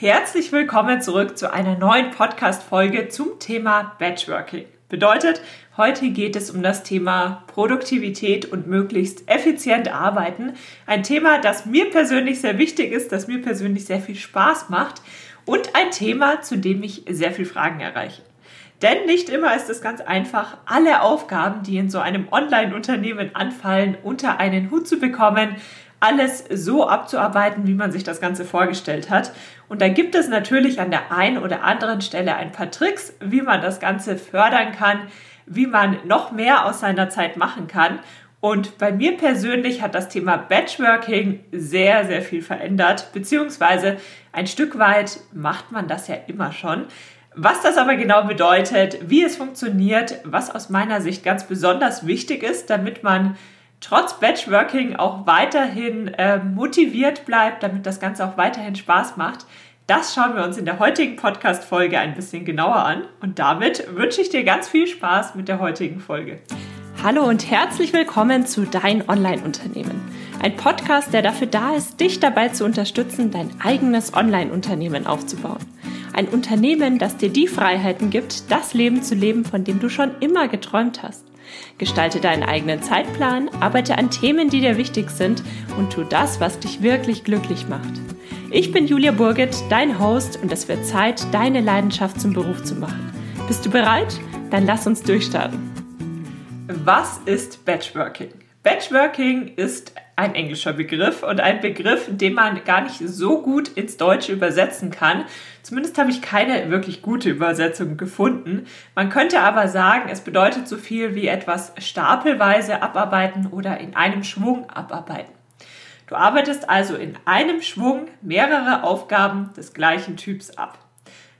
Herzlich willkommen zurück zu einer neuen Podcast-Folge zum Thema Batchworking. Bedeutet, heute geht es um das Thema Produktivität und möglichst effizient arbeiten. Ein Thema, das mir persönlich sehr wichtig ist, das mir persönlich sehr viel Spaß macht und ein Thema, zu dem ich sehr viel Fragen erreiche. Denn nicht immer ist es ganz einfach, alle Aufgaben, die in so einem Online-Unternehmen anfallen, unter einen Hut zu bekommen, alles so abzuarbeiten, wie man sich das Ganze vorgestellt hat. Und da gibt es natürlich an der einen oder anderen Stelle ein paar Tricks, wie man das Ganze fördern kann, wie man noch mehr aus seiner Zeit machen kann. Und bei mir persönlich hat das Thema Batchworking sehr, sehr viel verändert, beziehungsweise ein Stück weit macht man das ja immer schon. Was das aber genau bedeutet, wie es funktioniert, was aus meiner Sicht ganz besonders wichtig ist, damit man trotz Batchworking auch weiterhin äh, motiviert bleibt, damit das Ganze auch weiterhin Spaß macht. Das schauen wir uns in der heutigen Podcast-Folge ein bisschen genauer an. Und damit wünsche ich dir ganz viel Spaß mit der heutigen Folge. Hallo und herzlich willkommen zu Dein Online-Unternehmen. Ein Podcast, der dafür da ist, dich dabei zu unterstützen, dein eigenes Online-Unternehmen aufzubauen. Ein Unternehmen, das dir die Freiheiten gibt, das Leben zu leben, von dem du schon immer geträumt hast. Gestalte deinen eigenen Zeitplan, arbeite an Themen, die dir wichtig sind und tu das, was dich wirklich glücklich macht. Ich bin Julia Burget, dein Host und es wird Zeit, deine Leidenschaft zum Beruf zu machen. Bist du bereit? Dann lass uns durchstarten. Was ist Batchworking? Batchworking ist ein englischer Begriff und ein Begriff, den man gar nicht so gut ins Deutsche übersetzen kann. Zumindest habe ich keine wirklich gute Übersetzung gefunden. Man könnte aber sagen, es bedeutet so viel wie etwas stapelweise abarbeiten oder in einem Schwung abarbeiten. Du arbeitest also in einem Schwung mehrere Aufgaben des gleichen Typs ab.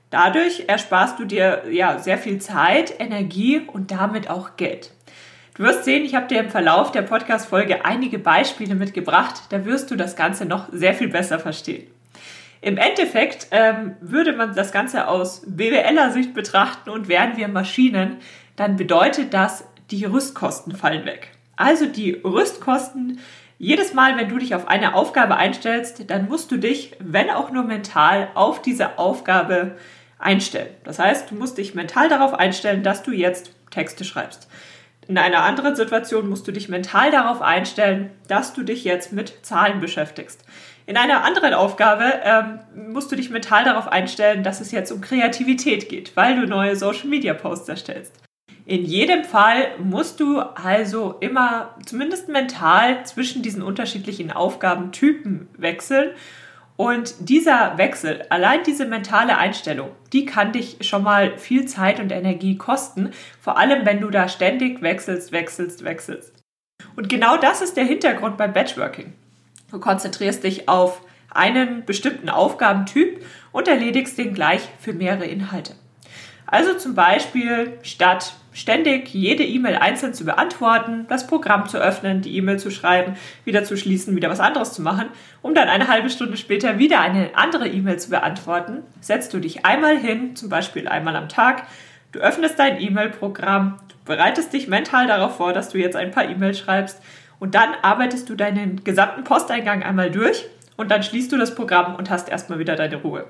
Dadurch ersparst du dir ja sehr viel Zeit, Energie und damit auch Geld. Du wirst sehen, ich habe dir im Verlauf der Podcast-Folge einige Beispiele mitgebracht. Da wirst du das Ganze noch sehr viel besser verstehen. Im Endeffekt ähm, würde man das Ganze aus BWLer Sicht betrachten und wären wir Maschinen, dann bedeutet das, die Rüstkosten fallen weg. Also die Rüstkosten, jedes Mal, wenn du dich auf eine Aufgabe einstellst, dann musst du dich, wenn auch nur mental, auf diese Aufgabe einstellen. Das heißt, du musst dich mental darauf einstellen, dass du jetzt Texte schreibst. In einer anderen Situation musst du dich mental darauf einstellen, dass du dich jetzt mit Zahlen beschäftigst. In einer anderen Aufgabe ähm, musst du dich mental darauf einstellen, dass es jetzt um Kreativität geht, weil du neue Social-Media-Posts erstellst. In jedem Fall musst du also immer zumindest mental zwischen diesen unterschiedlichen Aufgabentypen wechseln und dieser Wechsel, allein diese mentale Einstellung, die kann dich schon mal viel Zeit und Energie kosten, vor allem wenn du da ständig wechselst, wechselst, wechselst. Und genau das ist der Hintergrund beim Batchworking. Du konzentrierst dich auf einen bestimmten Aufgabentyp und erledigst den gleich für mehrere Inhalte. Also zum Beispiel statt ständig jede E-Mail einzeln zu beantworten, das Programm zu öffnen, die E-Mail zu schreiben, wieder zu schließen, wieder was anderes zu machen, um dann eine halbe Stunde später wieder eine andere E-Mail zu beantworten, setzt du dich einmal hin, zum Beispiel einmal am Tag, du öffnest dein E-Mail-Programm, du bereitest dich mental darauf vor, dass du jetzt ein paar E-Mails schreibst und dann arbeitest du deinen gesamten Posteingang einmal durch und dann schließt du das Programm und hast erstmal wieder deine Ruhe.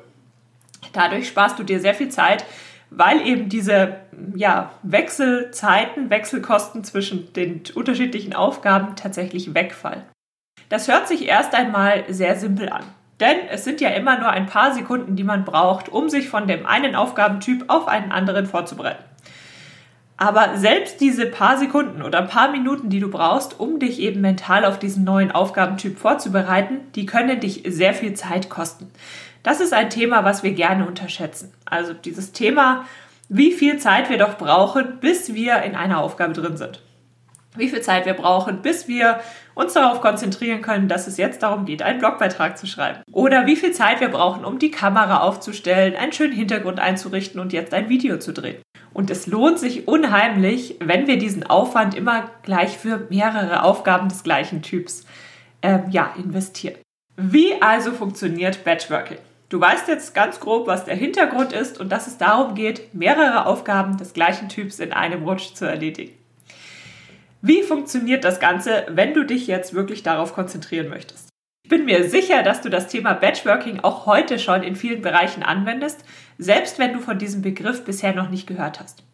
Dadurch sparst du dir sehr viel Zeit, weil eben diese ja, Wechselzeiten, Wechselkosten zwischen den unterschiedlichen Aufgaben tatsächlich wegfallen. Das hört sich erst einmal sehr simpel an. Denn es sind ja immer nur ein paar Sekunden, die man braucht, um sich von dem einen Aufgabentyp auf einen anderen vorzubereiten. Aber selbst diese paar Sekunden oder paar Minuten, die du brauchst, um dich eben mental auf diesen neuen Aufgabentyp vorzubereiten, die können dich sehr viel Zeit kosten. Das ist ein Thema, was wir gerne unterschätzen. Also dieses Thema, wie viel Zeit wir doch brauchen, bis wir in einer Aufgabe drin sind. Wie viel Zeit wir brauchen, bis wir uns darauf konzentrieren können, dass es jetzt darum geht, einen Blogbeitrag zu schreiben. Oder wie viel Zeit wir brauchen, um die Kamera aufzustellen, einen schönen Hintergrund einzurichten und jetzt ein Video zu drehen. Und es lohnt sich unheimlich, wenn wir diesen Aufwand immer gleich für mehrere Aufgaben des gleichen Typs äh, ja, investieren. Wie also funktioniert Batchworking? Du weißt jetzt ganz grob, was der Hintergrund ist und dass es darum geht, mehrere Aufgaben des gleichen Typs in einem Rutsch zu erledigen. Wie funktioniert das Ganze, wenn du dich jetzt wirklich darauf konzentrieren möchtest? bin mir sicher, dass du das Thema Batchworking auch heute schon in vielen Bereichen anwendest, selbst wenn du von diesem Begriff bisher noch nicht gehört hast.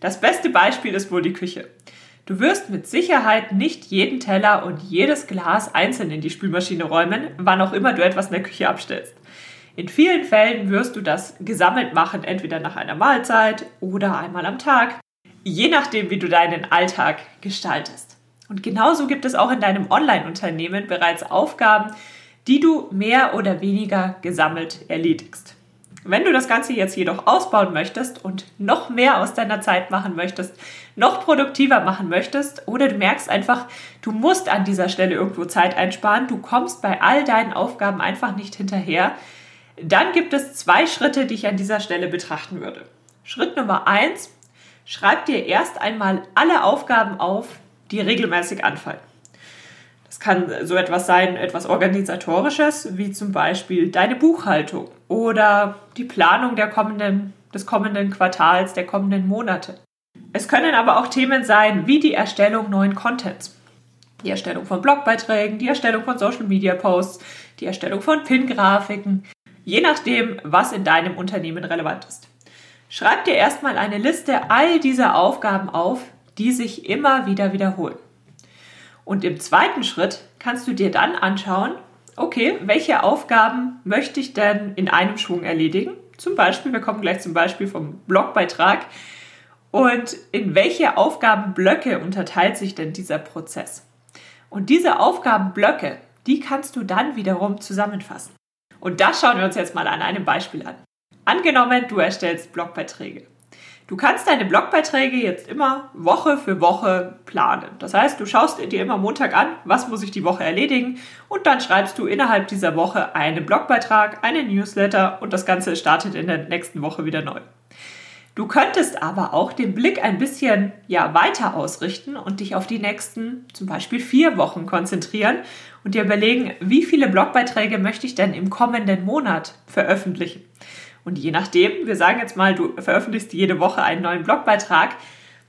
Das beste Beispiel ist wohl die Küche. Du wirst mit Sicherheit nicht jeden Teller und jedes Glas einzeln in die Spülmaschine räumen, wann auch immer du etwas in der Küche abstellst. In vielen Fällen wirst du das gesammelt machen, entweder nach einer Mahlzeit oder einmal am Tag, je nachdem, wie du deinen Alltag gestaltest. Und genauso gibt es auch in deinem Online-Unternehmen bereits Aufgaben, die du mehr oder weniger gesammelt erledigst. Wenn du das Ganze jetzt jedoch ausbauen möchtest und noch mehr aus deiner Zeit machen möchtest, noch produktiver machen möchtest oder du merkst einfach, du musst an dieser Stelle irgendwo Zeit einsparen, du kommst bei all deinen Aufgaben einfach nicht hinterher, dann gibt es zwei Schritte, die ich an dieser Stelle betrachten würde. Schritt Nummer eins, schreib dir erst einmal alle Aufgaben auf, die regelmäßig anfallen. Das kann so etwas sein, etwas organisatorisches, wie zum Beispiel deine Buchhaltung oder die Planung kommenden, des kommenden Quartals, der kommenden Monate. Es können aber auch Themen sein, wie die Erstellung neuen Contents. Die Erstellung von Blogbeiträgen, die Erstellung von Social Media Posts, die Erstellung von Pin-Grafiken, je nachdem, was in deinem Unternehmen relevant ist. Schreib dir erstmal eine Liste all dieser Aufgaben auf, die sich immer wieder wiederholen. Und im zweiten Schritt kannst du dir dann anschauen, okay, welche Aufgaben möchte ich denn in einem Schwung erledigen? Zum Beispiel, wir kommen gleich zum Beispiel vom Blogbeitrag. Und in welche Aufgabenblöcke unterteilt sich denn dieser Prozess? Und diese Aufgabenblöcke, die kannst du dann wiederum zusammenfassen. Und das schauen wir uns jetzt mal an einem Beispiel an. Angenommen, du erstellst Blogbeiträge. Du kannst deine Blogbeiträge jetzt immer Woche für Woche planen. Das heißt, du schaust dir immer Montag an, was muss ich die Woche erledigen und dann schreibst du innerhalb dieser Woche einen Blogbeitrag, einen Newsletter und das Ganze startet in der nächsten Woche wieder neu. Du könntest aber auch den Blick ein bisschen ja, weiter ausrichten und dich auf die nächsten zum Beispiel vier Wochen konzentrieren und dir überlegen, wie viele Blogbeiträge möchte ich denn im kommenden Monat veröffentlichen. Und je nachdem, wir sagen jetzt mal, du veröffentlichst jede Woche einen neuen Blogbeitrag,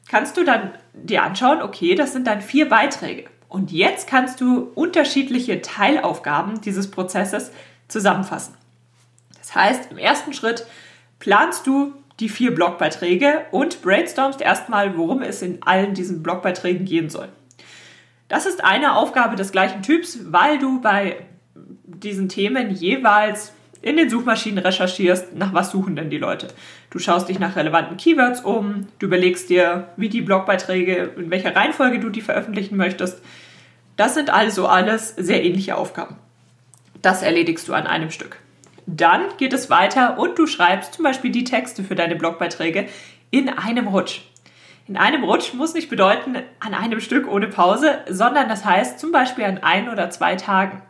kannst du dann dir anschauen, okay, das sind dann vier Beiträge. Und jetzt kannst du unterschiedliche Teilaufgaben dieses Prozesses zusammenfassen. Das heißt, im ersten Schritt planst du die vier Blogbeiträge und brainstormst erstmal, worum es in allen diesen Blogbeiträgen gehen soll. Das ist eine Aufgabe des gleichen Typs, weil du bei diesen Themen jeweils in den Suchmaschinen recherchierst, nach was suchen denn die Leute. Du schaust dich nach relevanten Keywords um, du überlegst dir, wie die Blogbeiträge, in welcher Reihenfolge du die veröffentlichen möchtest. Das sind also alles sehr ähnliche Aufgaben. Das erledigst du an einem Stück. Dann geht es weiter und du schreibst zum Beispiel die Texte für deine Blogbeiträge in einem Rutsch. In einem Rutsch muss nicht bedeuten an einem Stück ohne Pause, sondern das heißt zum Beispiel an ein oder zwei Tagen.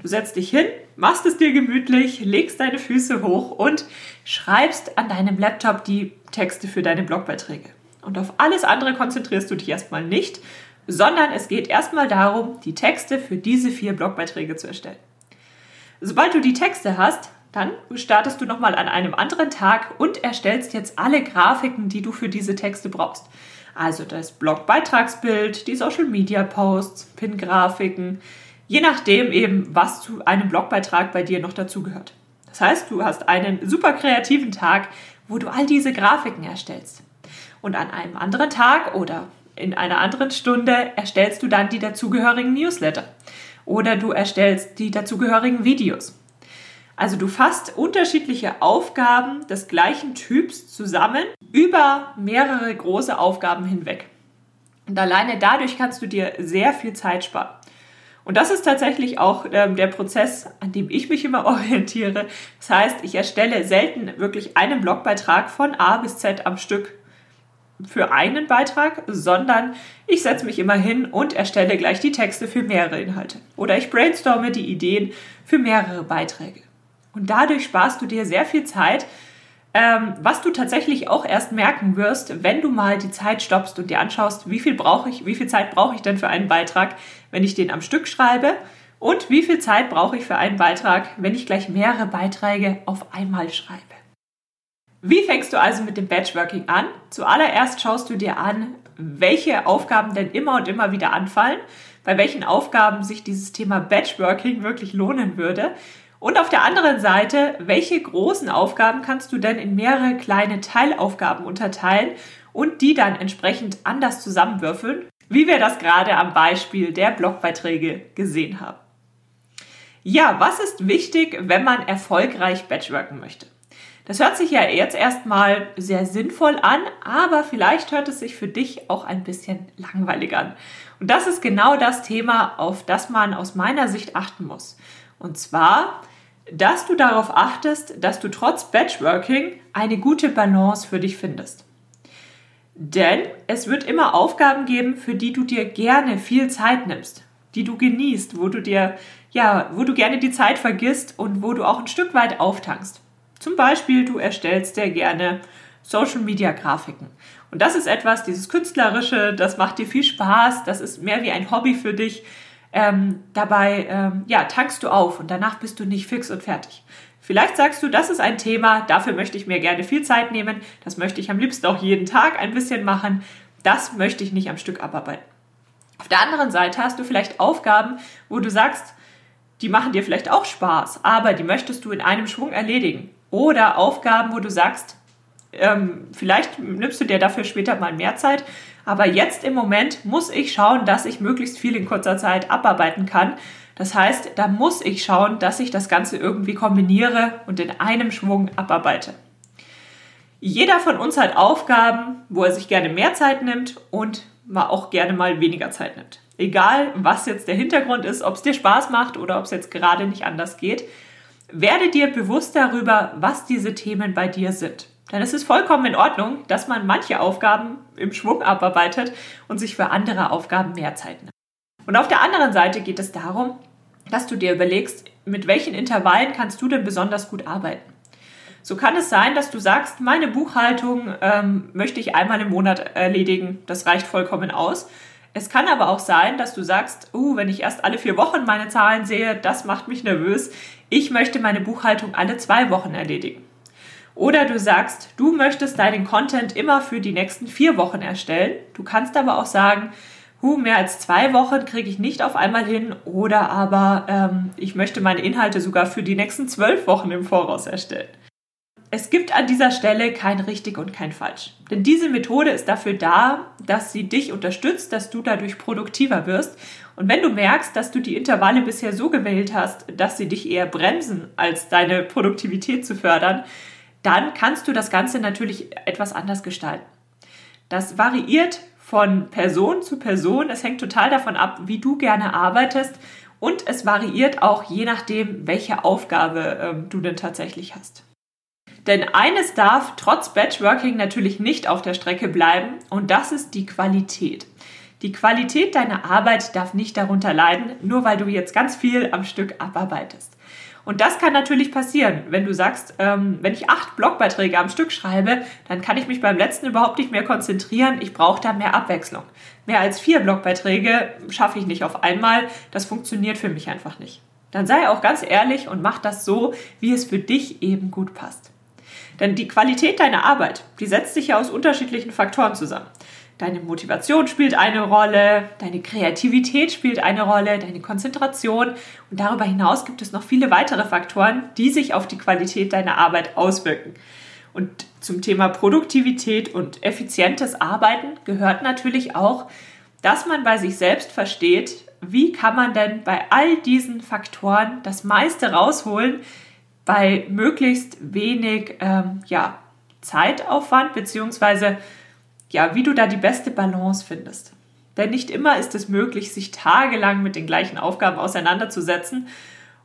Du setzt dich hin, machst es dir gemütlich, legst deine Füße hoch und schreibst an deinem Laptop die Texte für deine Blogbeiträge. Und auf alles andere konzentrierst du dich erstmal nicht, sondern es geht erstmal darum, die Texte für diese vier Blogbeiträge zu erstellen. Sobald du die Texte hast, dann startest du nochmal an einem anderen Tag und erstellst jetzt alle Grafiken, die du für diese Texte brauchst. Also das Blogbeitragsbild, die Social Media Posts, Pin-Grafiken, je nachdem eben, was zu einem Blogbeitrag bei dir noch dazugehört. Das heißt, du hast einen super kreativen Tag, wo du all diese Grafiken erstellst. Und an einem anderen Tag oder in einer anderen Stunde erstellst du dann die dazugehörigen Newsletter oder du erstellst die dazugehörigen Videos. Also du fasst unterschiedliche Aufgaben des gleichen Typs zusammen über mehrere große Aufgaben hinweg. Und alleine dadurch kannst du dir sehr viel Zeit sparen. Und das ist tatsächlich auch ähm, der Prozess, an dem ich mich immer orientiere. Das heißt, ich erstelle selten wirklich einen Blogbeitrag von A bis Z am Stück für einen Beitrag, sondern ich setze mich immer hin und erstelle gleich die Texte für mehrere Inhalte. Oder ich brainstorme die Ideen für mehrere Beiträge. Und dadurch sparst du dir sehr viel Zeit, ähm, was du tatsächlich auch erst merken wirst, wenn du mal die Zeit stoppst und dir anschaust, wie viel brauche ich, wie viel Zeit brauche ich denn für einen Beitrag, wenn ich den am Stück schreibe und wie viel Zeit brauche ich für einen Beitrag, wenn ich gleich mehrere Beiträge auf einmal schreibe. Wie fängst du also mit dem Batchworking an? Zuallererst schaust du dir an, welche Aufgaben denn immer und immer wieder anfallen, bei welchen Aufgaben sich dieses Thema Batchworking wirklich lohnen würde. Und auf der anderen Seite, welche großen Aufgaben kannst du denn in mehrere kleine Teilaufgaben unterteilen und die dann entsprechend anders zusammenwürfeln, wie wir das gerade am Beispiel der Blogbeiträge gesehen haben. Ja, was ist wichtig, wenn man erfolgreich Batchworken möchte? Das hört sich ja jetzt erstmal sehr sinnvoll an, aber vielleicht hört es sich für dich auch ein bisschen langweilig an. Und das ist genau das Thema, auf das man aus meiner Sicht achten muss. Und zwar, dass du darauf achtest, dass du trotz Batchworking eine gute Balance für dich findest. Denn es wird immer Aufgaben geben, für die du dir gerne viel Zeit nimmst, die du genießt, wo du dir, ja, wo du gerne die Zeit vergisst und wo du auch ein Stück weit auftankst. Zum Beispiel, du erstellst sehr gerne Social Media Grafiken. Und das ist etwas, dieses Künstlerische, das macht dir viel Spaß, das ist mehr wie ein Hobby für dich. Ähm, dabei, ähm, ja, tankst du auf und danach bist du nicht fix und fertig. Vielleicht sagst du, das ist ein Thema, dafür möchte ich mir gerne viel Zeit nehmen, das möchte ich am liebsten auch jeden Tag ein bisschen machen, das möchte ich nicht am Stück abarbeiten. Auf der anderen Seite hast du vielleicht Aufgaben, wo du sagst, die machen dir vielleicht auch Spaß, aber die möchtest du in einem Schwung erledigen. Oder Aufgaben, wo du sagst, ähm, vielleicht nimmst du dir dafür später mal mehr Zeit, aber jetzt im Moment muss ich schauen, dass ich möglichst viel in kurzer Zeit abarbeiten kann. Das heißt, da muss ich schauen, dass ich das Ganze irgendwie kombiniere und in einem Schwung abarbeite. Jeder von uns hat Aufgaben, wo er sich gerne mehr Zeit nimmt und auch gerne mal weniger Zeit nimmt. Egal, was jetzt der Hintergrund ist, ob es dir Spaß macht oder ob es jetzt gerade nicht anders geht. Werde dir bewusst darüber, was diese Themen bei dir sind. Denn es ist vollkommen in Ordnung, dass man manche Aufgaben im Schwung abarbeitet und sich für andere Aufgaben mehr Zeit nimmt. Und auf der anderen Seite geht es darum, dass du dir überlegst, mit welchen Intervallen kannst du denn besonders gut arbeiten. So kann es sein, dass du sagst, meine Buchhaltung ähm, möchte ich einmal im Monat erledigen, das reicht vollkommen aus. Es kann aber auch sein, dass du sagst, uh, wenn ich erst alle vier Wochen meine Zahlen sehe, das macht mich nervös. Ich möchte meine Buchhaltung alle zwei Wochen erledigen. Oder du sagst, du möchtest deinen Content immer für die nächsten vier Wochen erstellen. Du kannst aber auch sagen, huh, mehr als zwei Wochen kriege ich nicht auf einmal hin. Oder aber ähm, ich möchte meine Inhalte sogar für die nächsten zwölf Wochen im Voraus erstellen. Es gibt an dieser Stelle kein richtig und kein falsch. Denn diese Methode ist dafür da, dass sie dich unterstützt, dass du dadurch produktiver wirst. Und wenn du merkst, dass du die Intervalle bisher so gewählt hast, dass sie dich eher bremsen, als deine Produktivität zu fördern, dann kannst du das Ganze natürlich etwas anders gestalten. Das variiert von Person zu Person. Es hängt total davon ab, wie du gerne arbeitest. Und es variiert auch je nachdem, welche Aufgabe ähm, du denn tatsächlich hast. Denn eines darf trotz Batchworking natürlich nicht auf der Strecke bleiben und das ist die Qualität. Die Qualität deiner Arbeit darf nicht darunter leiden, nur weil du jetzt ganz viel am Stück abarbeitest. Und das kann natürlich passieren, wenn du sagst, ähm, wenn ich acht Blogbeiträge am Stück schreibe, dann kann ich mich beim letzten überhaupt nicht mehr konzentrieren. Ich brauche da mehr Abwechslung. Mehr als vier Blogbeiträge schaffe ich nicht auf einmal. Das funktioniert für mich einfach nicht. Dann sei auch ganz ehrlich und mach das so, wie es für dich eben gut passt. Denn die Qualität deiner Arbeit, die setzt sich ja aus unterschiedlichen Faktoren zusammen. Deine Motivation spielt eine Rolle, deine Kreativität spielt eine Rolle, deine Konzentration und darüber hinaus gibt es noch viele weitere Faktoren, die sich auf die Qualität deiner Arbeit auswirken. Und zum Thema Produktivität und effizientes Arbeiten gehört natürlich auch, dass man bei sich selbst versteht, wie kann man denn bei all diesen Faktoren das meiste rausholen, bei möglichst wenig ähm, ja, Zeitaufwand, beziehungsweise ja, wie du da die beste Balance findest. Denn nicht immer ist es möglich, sich tagelang mit den gleichen Aufgaben auseinanderzusetzen.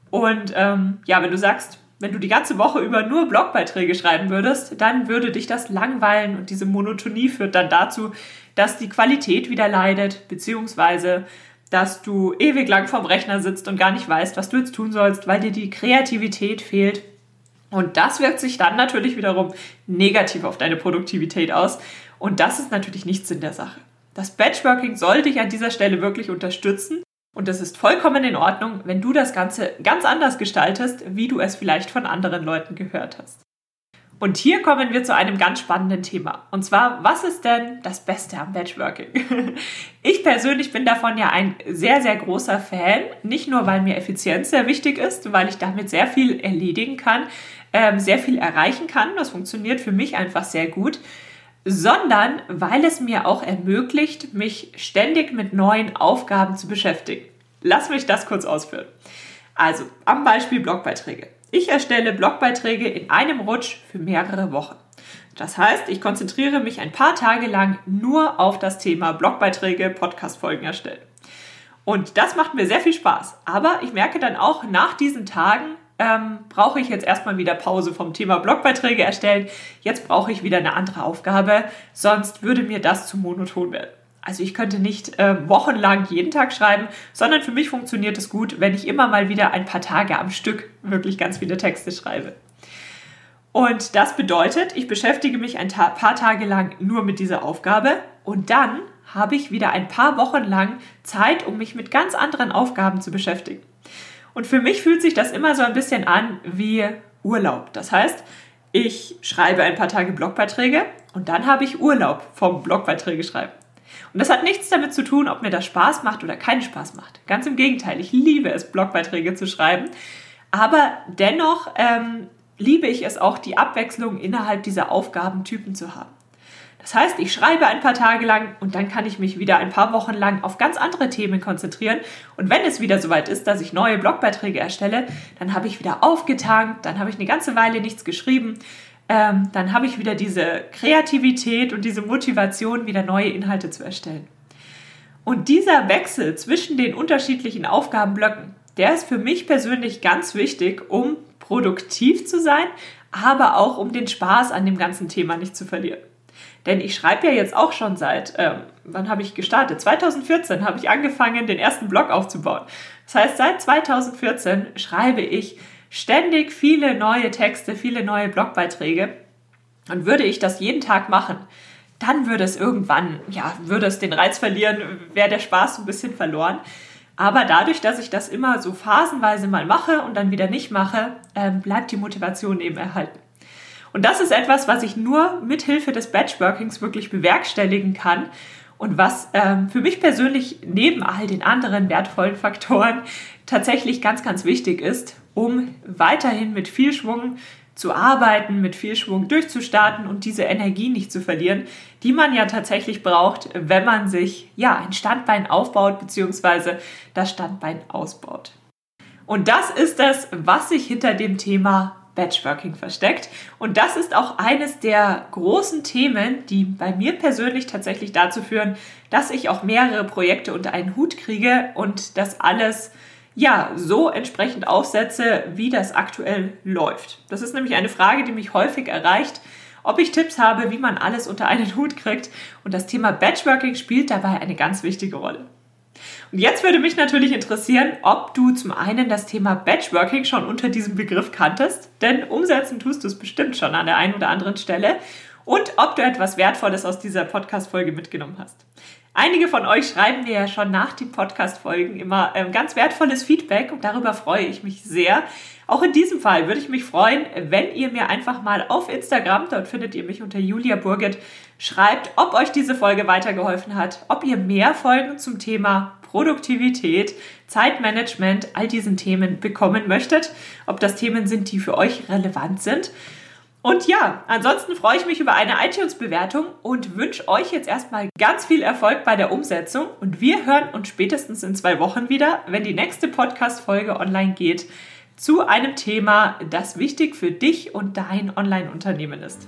Und ähm, ja, wenn du sagst, wenn du die ganze Woche über nur Blogbeiträge schreiben würdest, dann würde dich das langweilen und diese Monotonie führt dann dazu, dass die Qualität wieder leidet, beziehungsweise dass du ewig lang vorm Rechner sitzt und gar nicht weißt, was du jetzt tun sollst, weil dir die Kreativität fehlt. Und das wirkt sich dann natürlich wiederum negativ auf deine Produktivität aus. Und das ist natürlich nichts in der Sache. Das Batchworking soll dich an dieser Stelle wirklich unterstützen. Und es ist vollkommen in Ordnung, wenn du das Ganze ganz anders gestaltest, wie du es vielleicht von anderen Leuten gehört hast. Und hier kommen wir zu einem ganz spannenden Thema. Und zwar, was ist denn das Beste am Batchworking? Ich persönlich bin davon ja ein sehr, sehr großer Fan. Nicht nur, weil mir Effizienz sehr wichtig ist, weil ich damit sehr viel erledigen kann, ähm, sehr viel erreichen kann. Das funktioniert für mich einfach sehr gut. Sondern weil es mir auch ermöglicht, mich ständig mit neuen Aufgaben zu beschäftigen. Lass mich das kurz ausführen. Also, am Beispiel Blogbeiträge. Ich erstelle Blogbeiträge in einem Rutsch für mehrere Wochen. Das heißt, ich konzentriere mich ein paar Tage lang nur auf das Thema Blogbeiträge, Podcastfolgen erstellen. Und das macht mir sehr viel Spaß. Aber ich merke dann auch, nach diesen Tagen ähm, brauche ich jetzt erstmal wieder Pause vom Thema Blogbeiträge erstellen. Jetzt brauche ich wieder eine andere Aufgabe, sonst würde mir das zu monoton werden. Also ich könnte nicht äh, wochenlang jeden Tag schreiben, sondern für mich funktioniert es gut, wenn ich immer mal wieder ein paar Tage am Stück wirklich ganz viele Texte schreibe. Und das bedeutet, ich beschäftige mich ein ta paar Tage lang nur mit dieser Aufgabe und dann habe ich wieder ein paar Wochen lang Zeit, um mich mit ganz anderen Aufgaben zu beschäftigen. Und für mich fühlt sich das immer so ein bisschen an wie Urlaub. Das heißt, ich schreibe ein paar Tage Blogbeiträge und dann habe ich Urlaub vom Blogbeiträge schreiben. Und das hat nichts damit zu tun, ob mir das Spaß macht oder keinen Spaß macht. Ganz im Gegenteil, ich liebe es, Blogbeiträge zu schreiben. Aber dennoch ähm, liebe ich es auch, die Abwechslung innerhalb dieser Aufgabentypen zu haben. Das heißt, ich schreibe ein paar Tage lang und dann kann ich mich wieder ein paar Wochen lang auf ganz andere Themen konzentrieren. Und wenn es wieder soweit ist, dass ich neue Blogbeiträge erstelle, dann habe ich wieder aufgetankt, dann habe ich eine ganze Weile nichts geschrieben ähm, dann habe ich wieder diese Kreativität und diese Motivation, wieder neue Inhalte zu erstellen. Und dieser Wechsel zwischen den unterschiedlichen Aufgabenblöcken, der ist für mich persönlich ganz wichtig, um produktiv zu sein, aber auch um den Spaß an dem ganzen Thema nicht zu verlieren. Denn ich schreibe ja jetzt auch schon seit, ähm, wann habe ich gestartet? 2014 habe ich angefangen, den ersten Blog aufzubauen. Das heißt, seit 2014 schreibe ich ständig viele neue Texte, viele neue Blogbeiträge. Und würde ich das jeden Tag machen, dann würde es irgendwann, ja, würde es den Reiz verlieren, wäre der Spaß ein bisschen verloren. Aber dadurch, dass ich das immer so phasenweise mal mache und dann wieder nicht mache, ähm, bleibt die Motivation eben erhalten. Und das ist etwas, was ich nur mit Hilfe des Batchworkings wirklich bewerkstelligen kann und was ähm, für mich persönlich neben all den anderen wertvollen Faktoren tatsächlich ganz, ganz wichtig ist, um weiterhin mit viel Schwung zu arbeiten, mit viel Schwung durchzustarten und diese Energie nicht zu verlieren, die man ja tatsächlich braucht, wenn man sich ja ein Standbein aufbaut bzw. das Standbein ausbaut. Und das ist es, was sich hinter dem Thema Batchworking versteckt. Und das ist auch eines der großen Themen, die bei mir persönlich tatsächlich dazu führen, dass ich auch mehrere Projekte unter einen Hut kriege und das alles ja, so entsprechend aufsetze, wie das aktuell läuft. Das ist nämlich eine Frage, die mich häufig erreicht, ob ich Tipps habe, wie man alles unter einen Hut kriegt. Und das Thema Batchworking spielt dabei eine ganz wichtige Rolle. Und jetzt würde mich natürlich interessieren, ob du zum einen das Thema Batchworking schon unter diesem Begriff kanntest, denn umsetzen tust du es bestimmt schon an der einen oder anderen Stelle und ob du etwas Wertvolles aus dieser Podcast-Folge mitgenommen hast. Einige von euch schreiben mir ja schon nach den Podcast-Folgen immer ähm, ganz wertvolles Feedback und darüber freue ich mich sehr. Auch in diesem Fall würde ich mich freuen, wenn ihr mir einfach mal auf Instagram, dort findet ihr mich unter Julia Burget, schreibt, ob euch diese Folge weitergeholfen hat, ob ihr mehr Folgen zum Thema Produktivität, Zeitmanagement, all diesen Themen bekommen möchtet, ob das Themen sind, die für euch relevant sind. Und ja, ansonsten freue ich mich über eine iTunes-Bewertung und wünsche euch jetzt erstmal ganz viel Erfolg bei der Umsetzung. Und wir hören uns spätestens in zwei Wochen wieder, wenn die nächste Podcast-Folge online geht, zu einem Thema, das wichtig für dich und dein Online-Unternehmen ist.